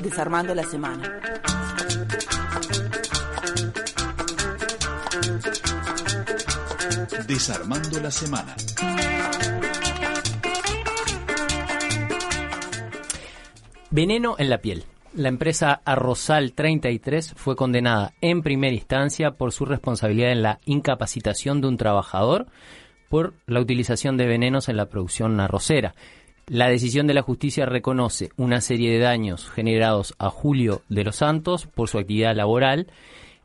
Desarmando la semana. Desarmando la semana. Veneno en la piel. La empresa Arrozal 33 fue condenada en primera instancia por su responsabilidad en la incapacitación de un trabajador por la utilización de venenos en la producción arrocera. La decisión de la justicia reconoce una serie de daños generados a Julio de los Santos por su actividad laboral,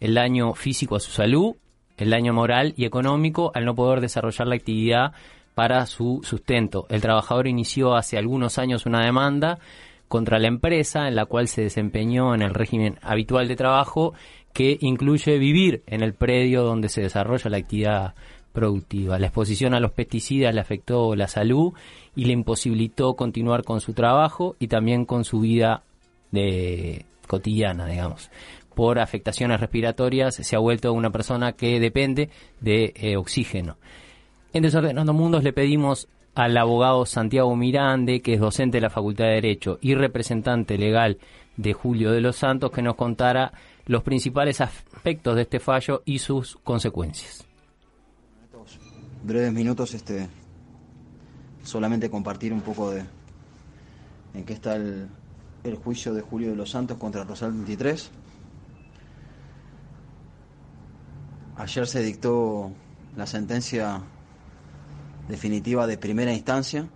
el daño físico a su salud, el daño moral y económico al no poder desarrollar la actividad para su sustento. El trabajador inició hace algunos años una demanda contra la empresa en la cual se desempeñó en el régimen habitual de trabajo que incluye vivir en el predio donde se desarrolla la actividad productiva. La exposición a los pesticidas le afectó la salud y le imposibilitó continuar con su trabajo y también con su vida de cotidiana, digamos. Por afectaciones respiratorias se ha vuelto una persona que depende de eh, oxígeno. En Desordenando Mundos le pedimos al abogado Santiago Mirande, que es docente de la Facultad de Derecho y representante legal de Julio de los Santos, que nos contara los principales aspectos de este fallo y sus consecuencias. Breves minutos, este, solamente compartir un poco de en qué está el, el juicio de Julio de los Santos contra Rosal 23. Ayer se dictó la sentencia definitiva de primera instancia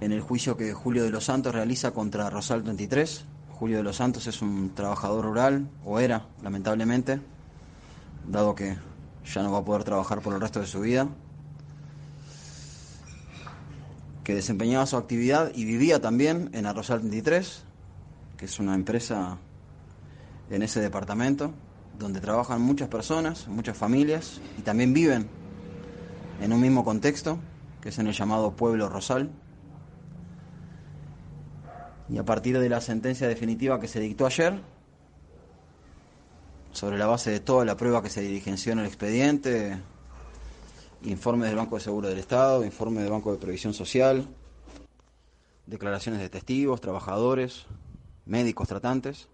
en el juicio que Julio de los Santos realiza contra Rosal 33. Julio de los Santos es un trabajador rural, o era, lamentablemente, dado que ya no va a poder trabajar por el resto de su vida, que desempeñaba su actividad y vivía también en Arrozal 33, que es una empresa en ese departamento, donde trabajan muchas personas, muchas familias, y también viven en un mismo contexto, que es en el llamado Pueblo Rosal. Y a partir de la sentencia definitiva que se dictó ayer, sobre la base de toda la prueba que se diligenció en el expediente, informes del Banco de Seguro del Estado, informes del Banco de Previsión Social, declaraciones de testigos, trabajadores, médicos tratantes,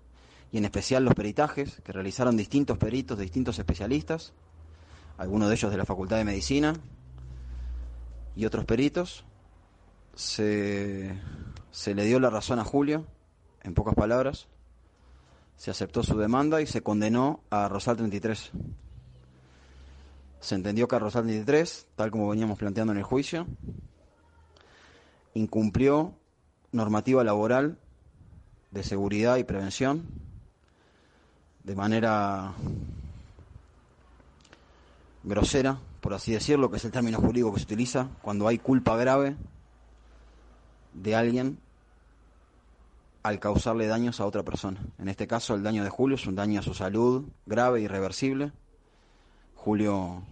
y en especial los peritajes que realizaron distintos peritos distintos especialistas, algunos de ellos de la Facultad de Medicina, y otros peritos, se, se le dio la razón a Julio, en pocas palabras, se aceptó su demanda y se condenó a Rosal 33. Se entendió que a Rosal 33, tal como veníamos planteando en el juicio, incumplió normativa laboral de seguridad y prevención de manera grosera, por así decirlo, que es el término jurídico que se utiliza cuando hay culpa grave de alguien al causarle daños a otra persona. En este caso, el daño de Julio es un daño a su salud grave, irreversible. Julio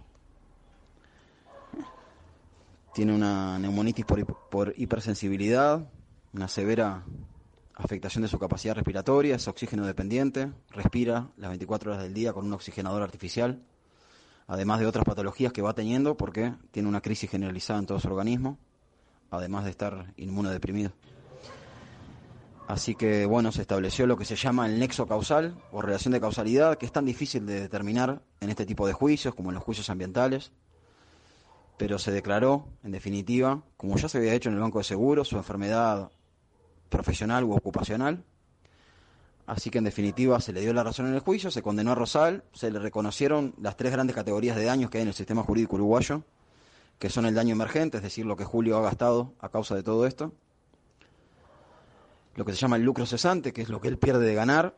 tiene una neumonitis por, por hipersensibilidad, una severa afectación de su capacidad respiratoria, es oxígeno dependiente, respira las 24 horas del día con un oxigenador artificial además de otras patologías que va teniendo porque tiene una crisis generalizada en todo su organismo, además de estar inmunodeprimido. Así que, bueno, se estableció lo que se llama el nexo causal o relación de causalidad, que es tan difícil de determinar en este tipo de juicios como en los juicios ambientales, pero se declaró, en definitiva, como ya se había hecho en el Banco de Seguros, su enfermedad profesional u ocupacional, Así que en definitiva se le dio la razón en el juicio, se condenó a Rosal, se le reconocieron las tres grandes categorías de daños que hay en el sistema jurídico uruguayo, que son el daño emergente, es decir, lo que Julio ha gastado a causa de todo esto, lo que se llama el lucro cesante, que es lo que él pierde de ganar,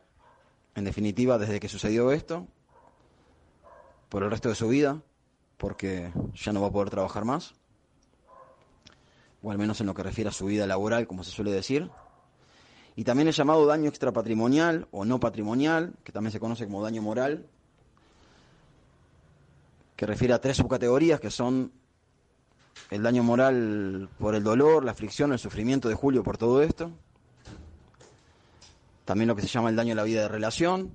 en definitiva, desde que sucedió esto, por el resto de su vida, porque ya no va a poder trabajar más, o al menos en lo que refiere a su vida laboral, como se suele decir, y también el llamado daño extrapatrimonial o no patrimonial, que también se conoce como daño moral, que refiere a tres subcategorías que son el daño moral por el dolor, la aflicción, el sufrimiento de Julio por todo esto. También lo que se llama el daño a la vida de relación,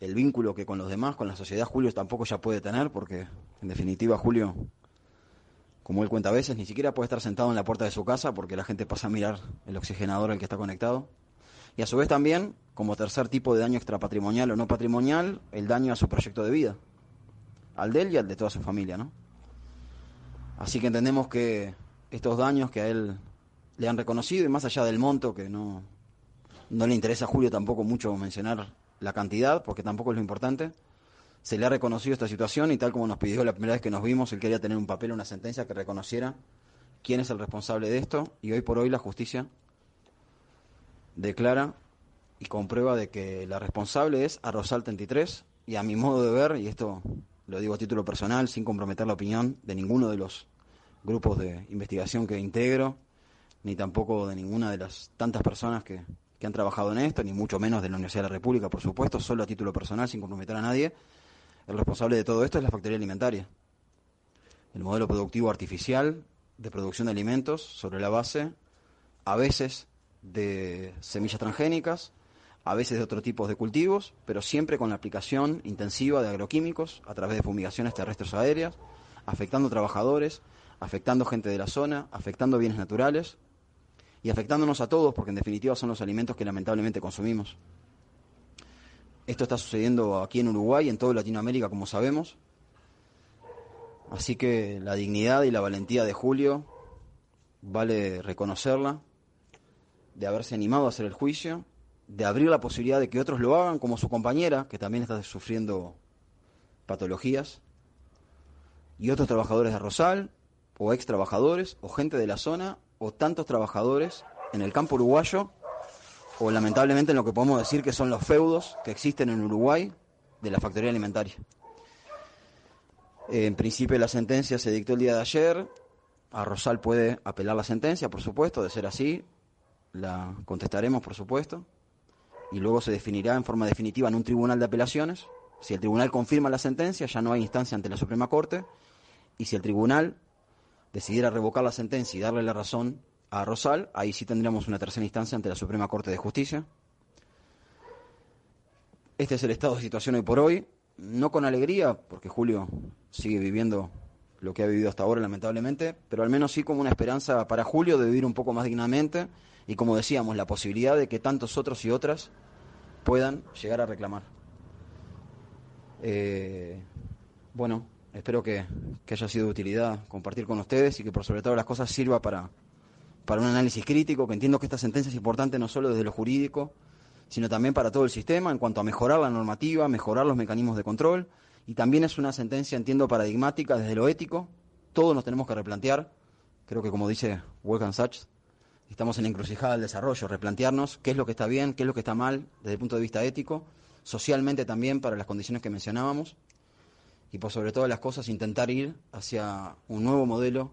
el vínculo que con los demás, con la sociedad, Julio tampoco ya puede tener, porque en definitiva Julio, como él cuenta a veces, ni siquiera puede estar sentado en la puerta de su casa porque la gente pasa a mirar el oxigenador al que está conectado. Y a su vez también, como tercer tipo de daño extrapatrimonial o no patrimonial, el daño a su proyecto de vida, al de él y al de toda su familia, ¿no? Así que entendemos que estos daños que a él le han reconocido, y más allá del monto, que no, no le interesa a Julio tampoco mucho mencionar la cantidad, porque tampoco es lo importante, se le ha reconocido esta situación y tal como nos pidió la primera vez que nos vimos, él quería tener un papel, una sentencia que reconociera quién es el responsable de esto, y hoy por hoy la justicia declara y comprueba de que la responsable es a Rosal 33, y a mi modo de ver, y esto lo digo a título personal, sin comprometer la opinión de ninguno de los grupos de investigación que integro, ni tampoco de ninguna de las tantas personas que, que han trabajado en esto, ni mucho menos de la Universidad de la República, por supuesto, solo a título personal, sin comprometer a nadie, el responsable de todo esto es la factoría alimentaria. El modelo productivo artificial de producción de alimentos sobre la base, a veces, de semillas transgénicas, a veces de otro tipo de cultivos, pero siempre con la aplicación intensiva de agroquímicos a través de fumigaciones terrestres aéreas, afectando trabajadores, afectando gente de la zona, afectando bienes naturales y afectándonos a todos, porque en definitiva son los alimentos que lamentablemente consumimos. Esto está sucediendo aquí en Uruguay, en toda Latinoamérica, como sabemos. Así que la dignidad y la valentía de Julio vale reconocerla, de haberse animado a hacer el juicio, de abrir la posibilidad de que otros lo hagan, como su compañera, que también está sufriendo patologías, y otros trabajadores de Rosal, o ex trabajadores, o gente de la zona, o tantos trabajadores en el campo uruguayo, o lamentablemente en lo que podemos decir que son los feudos que existen en Uruguay de la factoría alimentaria. En principio la sentencia se dictó el día de ayer, a Rosal puede apelar la sentencia, por supuesto, de ser así, la contestaremos, por supuesto, y luego se definirá en forma definitiva en un tribunal de apelaciones. Si el tribunal confirma la sentencia, ya no hay instancia ante la Suprema Corte, y si el tribunal decidiera revocar la sentencia y darle la razón a Rosal, ahí sí tendríamos una tercera instancia ante la Suprema Corte de Justicia. Este es el estado de situación hoy por hoy, no con alegría, porque Julio sigue viviendo lo que ha vivido hasta ahora, lamentablemente, pero al menos sí como una esperanza para Julio de vivir un poco más dignamente y, como decíamos, la posibilidad de que tantos otros y otras puedan llegar a reclamar. Eh, bueno, espero que, haya sido de utilidad compartir con ustedes y que por sobre todo las cosas sirva para, para un análisis crítico, que entiendo que esta sentencia es importante no solo desde lo jurídico, sino también para todo el sistema en cuanto a mejorar la normativa, mejorar los mecanismos de control, y también es una sentencia, entiendo, paradigmática desde lo ético. Todos nos tenemos que replantear, creo que como dice Wolfgang Sachs, estamos en la encrucijada del desarrollo, replantearnos qué es lo que está bien, qué es lo que está mal desde el punto de vista ético, socialmente también para las condiciones que mencionábamos, y por sobre todas las cosas intentar ir hacia un nuevo modelo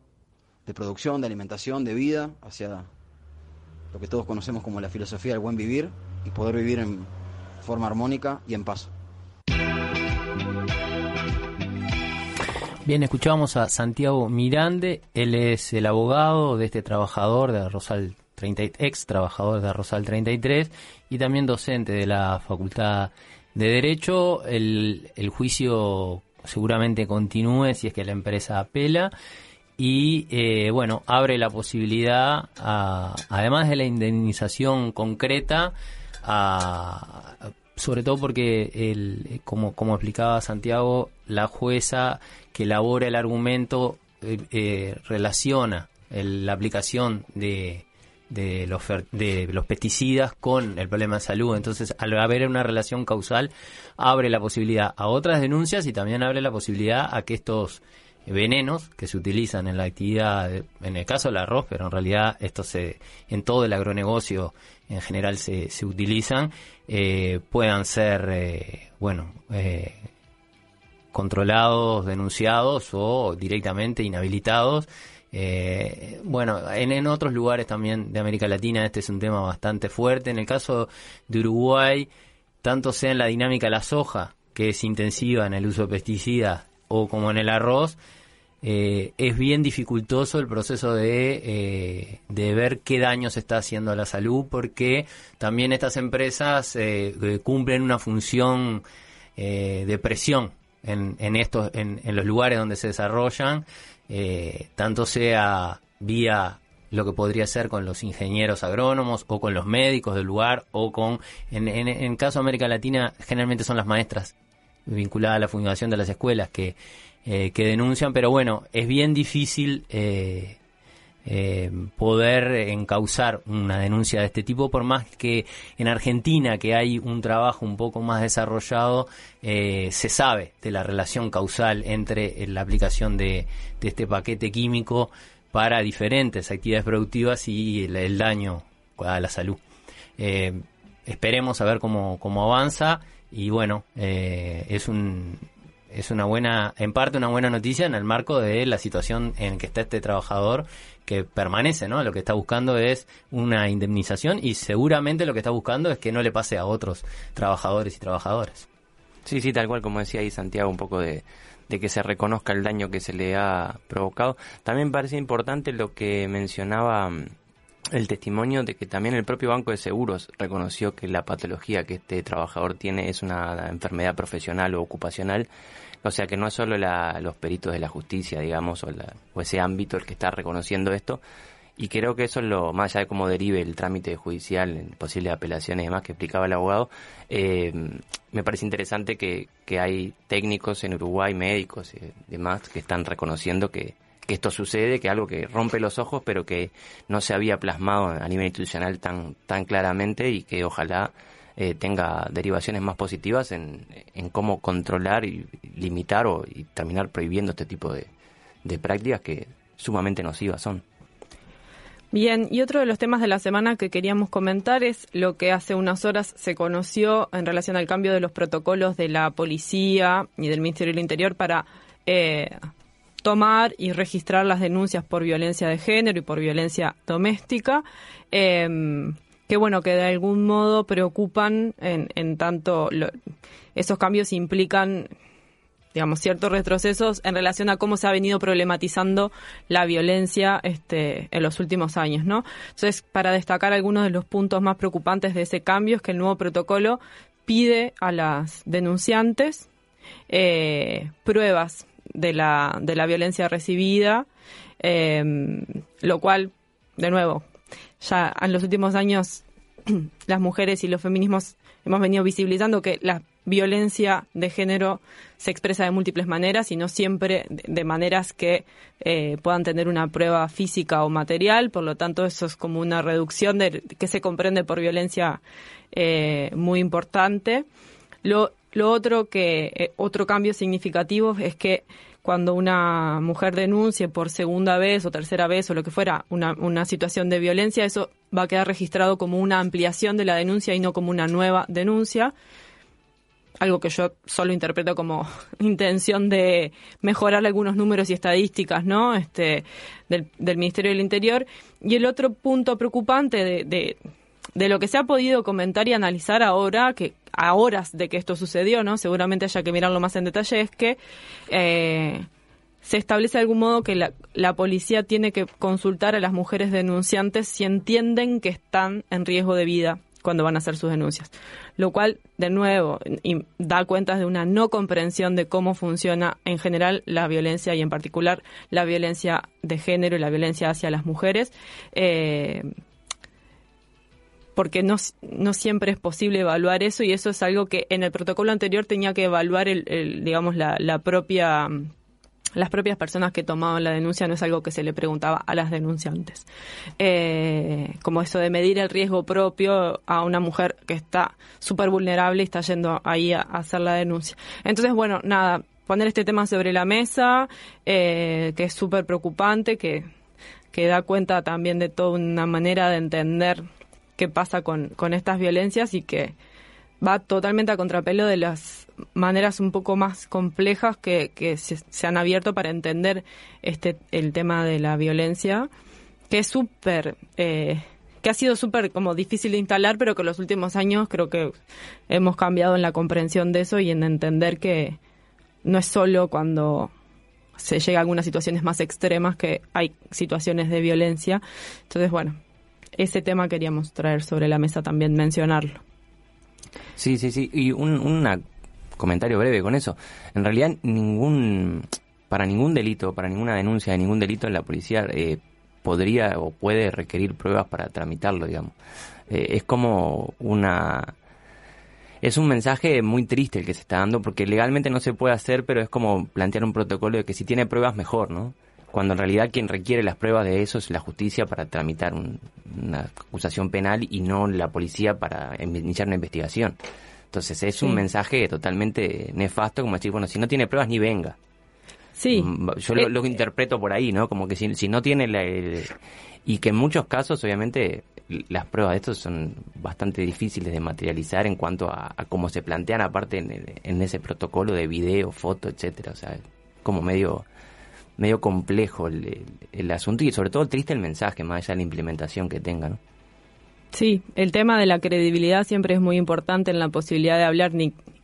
de producción, de alimentación, de vida, hacia lo que todos conocemos como la filosofía del buen vivir y poder vivir en forma armónica y en paz. Bien, escuchábamos a Santiago Mirande, él es el abogado de este trabajador de Rosal 30, ex trabajador de Rosal 33 y también docente de la Facultad de Derecho. El, el juicio seguramente continúe si es que la empresa apela. Y eh, bueno, abre la posibilidad, además de la indemnización concreta, sobre todo porque, el, como, como explicaba Santiago, la jueza que elabora el argumento eh, eh, relaciona la aplicación de, de los, de los pesticidas con el problema de salud. Entonces, al haber una relación causal, abre la posibilidad a otras denuncias y también abre la posibilidad a que estos venenos que se utilizan en la actividad, en el caso del arroz, pero en realidad esto se, en todo el agronegocio en general se, se utilizan, eh, puedan ser, eh, bueno, eh, controlados, denunciados o directamente inhabilitados. Bueno, en, en otros lugares también de América Latina este es un tema bastante fuerte. En el caso de Uruguay, tanto sea en la dinámica de la soja, que es intensiva en el uso de pesticidas, o como en el arroz, eh, es bien dificultoso el proceso de, eh, de ver qué daño se está haciendo a la salud, porque también estas empresas eh, cumplen una función de presión en, en, estos, en, en, los lugares donde se desarrollan, tanto sea vía lo que podría ser con los ingenieros agrónomos o con los médicos del lugar o con, en, en, caso de América Latina, generalmente son las maestras vinculadas a la fundación de las escuelas que, eh, que denuncian, pero bueno, es bien difícil eh, eh, poder encauzar una denuncia de este tipo, por más que en Argentina, que hay un trabajo un poco más desarrollado, eh, se sabe de la relación causal entre eh, la aplicación de, este paquete químico para diferentes actividades productivas y el, daño a la salud. esperemos a ver cómo, cómo avanza y bueno, es un es una buena, en parte una buena noticia en el marco de la situación en que está este trabajador que permanece, ¿no? Lo que está buscando es una indemnización y seguramente lo que está buscando es que no le pase a otros trabajadores y trabajadoras. Sí, sí, tal cual como decía ahí Santiago, un poco de, de que se reconozca el daño que se le ha provocado. También parece importante lo que mencionaba mm, el testimonio de que también el propio Banco de Seguros reconoció que la patología que este trabajador tiene es una enfermedad profesional o ocupacional o sea que no es solo los peritos de la justicia, digamos, o, ese ámbito el que está reconociendo esto. Y creo que eso es lo, más allá de cómo derive el trámite judicial, posibles apelaciones y demás que explicaba el abogado, eh, me parece interesante que, hay técnicos en Uruguay, médicos y demás, que están reconociendo que, que esto sucede, que algo que rompe los ojos, pero que no se había plasmado a nivel institucional tan, tan claramente y que ojalá eh, tenga derivaciones más positivas en, cómo controlar y limitar o y terminar prohibiendo este tipo de, de prácticas que sumamente nocivas son. Bien, y otro de los temas de la semana que queríamos comentar es lo que hace unas horas se conoció en relación al cambio de los protocolos de la policía y del Ministerio del Interior para eh, tomar y registrar las denuncias por violencia de género y por violencia doméstica. Eh, que bueno, que de algún modo preocupan en, en tanto esos cambios implican digamos, ciertos retrocesos en relación a cómo se ha venido problematizando la violencia este, en los últimos años, ¿no? Entonces, para destacar algunos de los puntos más preocupantes de ese cambio es que el nuevo protocolo pide a las denunciantes eh, pruebas de la, de la violencia recibida, eh, lo cual, de nuevo, ya en los últimos años las mujeres y los feminismos hemos venido visibilizando que la violencia de género se expresa de múltiples maneras y no siempre de maneras que eh, puedan tener una prueba física o material. Por lo tanto, eso es como una reducción de que se comprende por violencia eh, muy importante. Lo, lo otro que eh, otro cambio significativo es que cuando una mujer denuncie por segunda vez o tercera vez o lo que fuera una, una situación de violencia, eso va a quedar registrado como una ampliación de la denuncia y no como una nueva denuncia. Algo que yo solo interpreto como intención de mejorar algunos números y estadísticas, ¿no? Este, del, del Ministerio del Interior. Y el otro punto preocupante de, de de lo que se ha podido comentar y analizar ahora, que a horas de que esto sucedió, ¿no? Seguramente haya que mirarlo más en detalle, es que eh, se establece de algún modo que la, policía tiene que consultar a las mujeres denunciantes si entienden que están en riesgo de vida cuando van a hacer sus denuncias. Lo cual, de nuevo, da cuenta de una no comprensión de cómo funciona en general la violencia y en particular la violencia de género y la violencia hacia las mujeres. Eh, porque no, siempre es posible evaluar eso y eso es algo que en el protocolo anterior tenía que evaluar el, digamos la, la propia las propias personas que tomaban la denuncia no es algo que se le preguntaba a las denunciantes. Eh, como eso de medir el riesgo propio a una mujer que está súper vulnerable y está yendo ahí a, hacer la denuncia. Entonces, bueno, nada, poner este tema sobre la mesa, eh, que es súper preocupante, que, que da cuenta también de toda una manera de entender qué pasa con, con estas violencias y que va totalmente a contrapelo de las maneras un poco más complejas que, que se, han abierto para entender este el tema de la violencia, que es súper... Eh, que ha sido súper como difícil de instalar, pero que en los últimos años creo que hemos cambiado en la comprensión de eso y en entender que no es solo cuando se llega a algunas situaciones más extremas que hay situaciones de violencia. Entonces, bueno, ese tema queríamos traer sobre la mesa también, mencionarlo. Sí, sí, sí. Y un comentario breve con eso. En realidad, ningún para ningún delito, para ninguna denuncia de ningún delito, la policía eh, podría o puede requerir pruebas para tramitarlo, digamos. Eh, es como una... Es un mensaje muy triste el que se está dando porque legalmente no se puede hacer, pero es como plantear un protocolo de que si tiene pruebas mejor, ¿no? Cuando en realidad quien requiere las pruebas de eso es la justicia para tramitar una acusación penal y no la policía para iniciar una investigación. Entonces es un mensaje totalmente nefasto, como decir, bueno, si no tiene pruebas ni venga. Sí. Mm, yo lo, lo, interpreto por ahí, ¿no? Como que si, si no tiene la... y que en muchos casos, obviamente, las pruebas de estos son bastante difíciles de materializar en cuanto a, cómo se plantean aparte en, ese protocolo de video, foto, etcétera. O sea, como medio medio complejo el, el, asunto y sobre todo triste el mensaje, más allá de la implementación que tenga, ¿no? Sí, el tema de la credibilidad siempre es muy importante en la posibilidad de hablar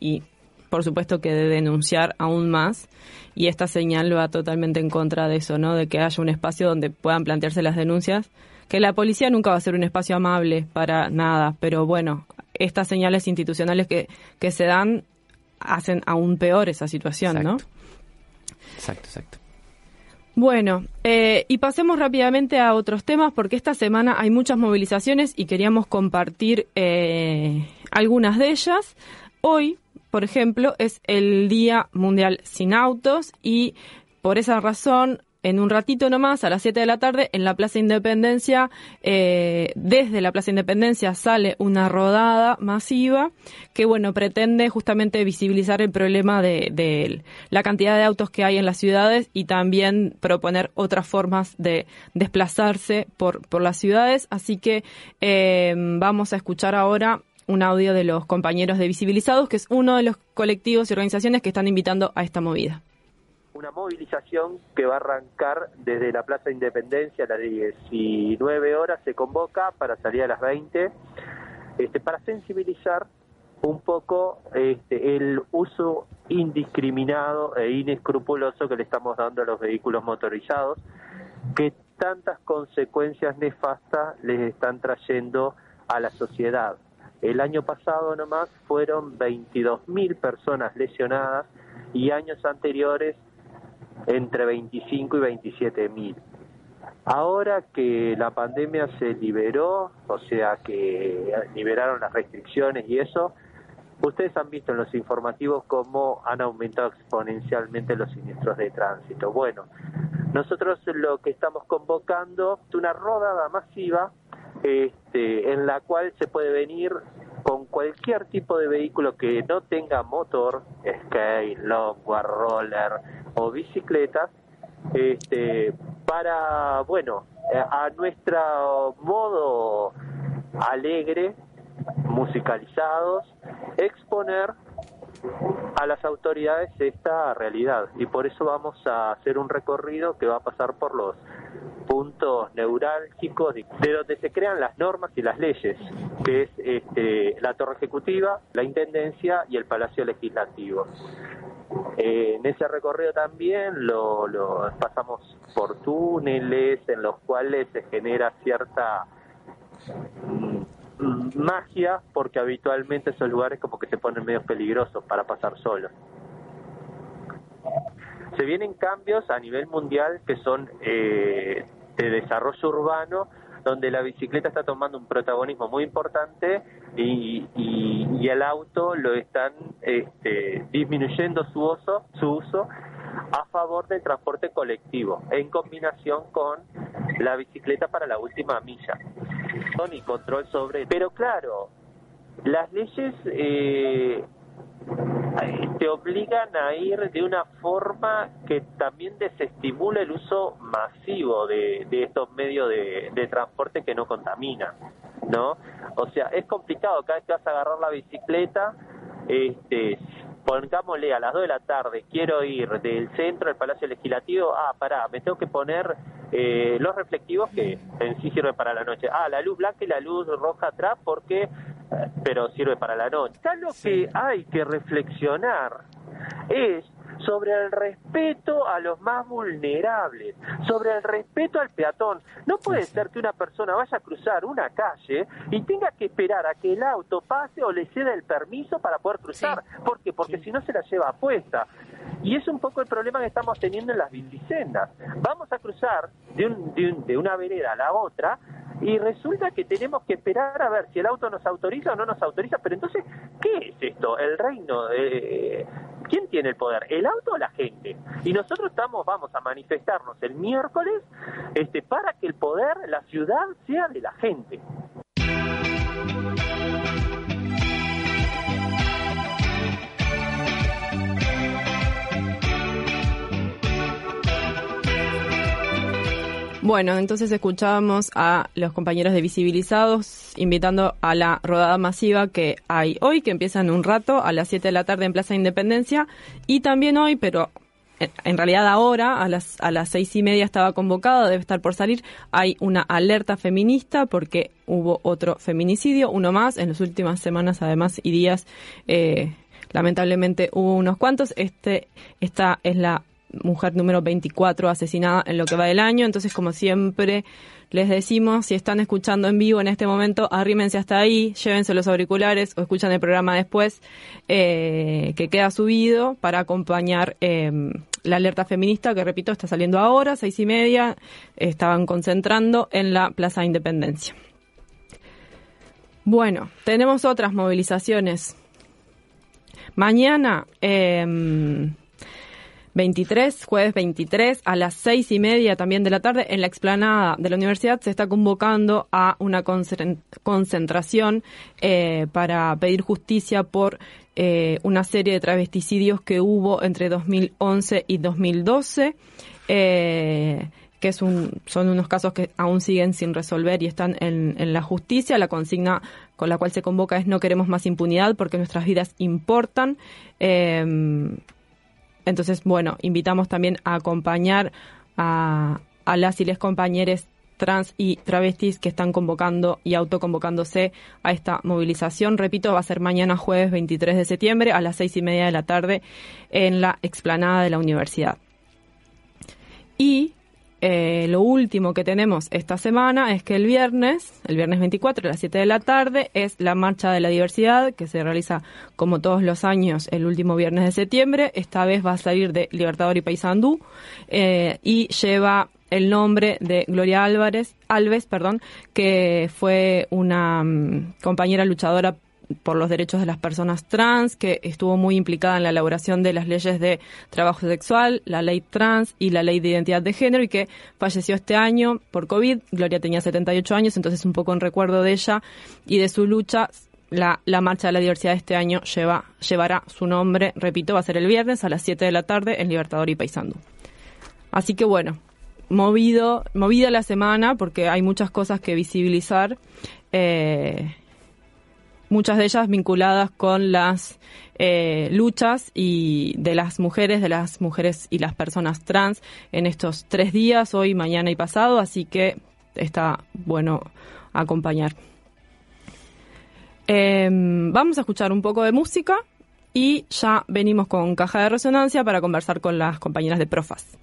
y por supuesto que de denunciar aún más y esta señal va totalmente en contra de eso, ¿no? De que haya un espacio donde puedan plantearse las denuncias que la policía nunca va a ser un espacio amable para nada, pero bueno, estas señales institucionales que, que se dan hacen aún peor esa situación, ¿no? Exacto, exacto. Bueno, eh, y pasemos rápidamente a otros temas porque esta semana hay muchas movilizaciones y queríamos compartir eh, algunas de ellas. Hoy, por ejemplo, es el Día Mundial sin Autos y por esa razón en un ratito nomás, a las 7 de la tarde, en la Plaza Independencia, eh, desde la Plaza Independencia sale una rodada masiva que, bueno, pretende justamente visibilizar el problema de, la cantidad de autos que hay en las ciudades y también proponer otras formas de desplazarse por, por las ciudades. Así que eh, vamos a escuchar ahora un audio de los compañeros de Visibilizados, que es uno de los colectivos y organizaciones que están invitando a esta movida una movilización que va a arrancar desde la Plaza Independencia a las 19 horas, se convoca para salir a las 20, este, para sensibilizar un poco este, el uso indiscriminado e inescrupuloso que le estamos dando a los vehículos motorizados, que tantas consecuencias nefastas les están trayendo a la sociedad. El año pasado nomás fueron 22.000 personas lesionadas y años anteriores entre 25 y 27 mil. Ahora que la pandemia se liberó, o sea que liberaron las restricciones y eso, ustedes han visto en los informativos cómo han aumentado exponencialmente los siniestros de tránsito. Bueno, nosotros lo que estamos convocando es una rodada masiva este, en la cual se puede venir con cualquier tipo de vehículo que no tenga motor, skate, longboard, roller o bicicleta, este, para, bueno, a nuestro modo alegre, musicalizados, exponer a las autoridades esta realidad y por eso vamos a hacer un recorrido que va a pasar por los puntos neurálgicos de, donde se crean las normas y las leyes, que es este, la Torre Ejecutiva, la Intendencia y el Palacio Legislativo. Eh, en ese recorrido también lo, pasamos por túneles en los cuales se genera cierta mm, magia porque habitualmente esos lugares como que se ponen medio peligrosos para pasar solos. Se vienen cambios a nivel mundial que son eh, de desarrollo urbano, donde la bicicleta está tomando un protagonismo muy importante y, y, el auto lo están este, disminuyendo su uso, su uso a favor del transporte colectivo, en combinación con la bicicleta para la última milla. Y control sobre. Pero claro, las leyes eh, te obligan a ir de una forma que también desestimula el uso masivo de, estos medios de, transporte que no contaminan, ¿no? O sea, es complicado, cada vez que vas a agarrar la bicicleta, este, pongámosle a las 2 de la tarde, quiero ir del centro del Palacio Legislativo, ah, pará, me tengo que poner eh, los reflectivos que en sí sirven para la noche. Ah, la luz blanca y la luz roja atrás porque pero sirve para la noche. Acá lo que hay que reflexionar es sobre el respeto a los más vulnerables, sobre el respeto al peatón. No puede ser que una persona vaya a cruzar una calle y tenga que esperar a que el auto pase o le ceda el permiso para poder cruzar. ¿Por qué? Porque si no se la lleva puesta. Y es un poco el problema que estamos teniendo en las bicisendas. Vamos a cruzar de, un, de, de una vereda a la otra y resulta que tenemos que esperar a ver si el auto nos autoriza o no nos autoriza, pero entonces, ¿qué es esto? ¿El reino? Eh, ¿Quién tiene el poder? ¿El auto la gente? Y nosotros estamos, vamos a manifestarnos el miércoles este, para que el poder, la ciudad, sea de la gente. Bueno, entonces escuchábamos a los compañeros de Visibilizados invitando a la rodada masiva que hay hoy, que empieza en un rato a las 7 de la tarde en Plaza Independencia, y también hoy, pero en realidad ahora a las a las seis y media estaba convocado, debe estar por salir. Hay una alerta feminista porque hubo otro feminicidio, uno más en las últimas semanas, además y días. Eh, lamentablemente hubo unos cuantos. Este esta es la mujer número 24 asesinada en lo que va del año. Entonces, como siempre, les decimos, si están escuchando en vivo en este momento, arrímense hasta ahí, llévense los auriculares o escuchan el programa después, eh, que queda subido para acompañar em, la alerta feminista, que repito, está saliendo ahora, seis y media, estaban concentrando en la Plaza Independencia. Bueno, tenemos otras movilizaciones. Mañana, eh, 23, jueves 23, a las seis y media también de la tarde, en la explanada de la universidad se está convocando a una concentración eh, para pedir justicia por eh, una serie de travesticidios que hubo entre 2011 y 2012. Eh, que es un, son unos casos que aún siguen sin resolver y están en, la justicia. La consigna con la cual se convoca es no queremos más impunidad porque nuestras vidas importan. Eh, entonces, bueno, invitamos también a acompañar a, las y les compañeros trans y travestis que están convocando y autoconvocándose a esta movilización. Repito, va a ser mañana jueves 23 de septiembre a las seis y media de la tarde en la explanada de la universidad. Y eh, lo último que tenemos esta semana es que el viernes, el viernes 24 a las 7 de la tarde, es la Marcha de la Diversidad que se realiza como todos los años el último viernes de septiembre. Esta vez va a salir de Libertador y Paysandú eh, y lleva el nombre de Gloria Álvarez, Alves, perdón, que fue una mm, compañera luchadora por los derechos de las personas trans, que estuvo muy implicada en la elaboración de las leyes de trabajo sexual, la ley trans y la ley de identidad de género y que falleció este año por COVID. Gloria tenía 78 años, entonces un poco en recuerdo de ella y de su lucha. La, la marcha de la diversidad de este año lleva, llevará su nombre, repito, va a ser el viernes a las 7 de la tarde en Libertador y Paysandú. Así que bueno, movido, movida la semana porque hay muchas cosas que visibilizar. Eh, muchas de ellas vinculadas con las eh, luchas y de las mujeres, de las mujeres y las personas trans en estos tres días, hoy, mañana y pasado, así que está bueno acompañar. Em, vamos a escuchar un poco de música y ya venimos con caja de resonancia para conversar con las compañeras de Profas.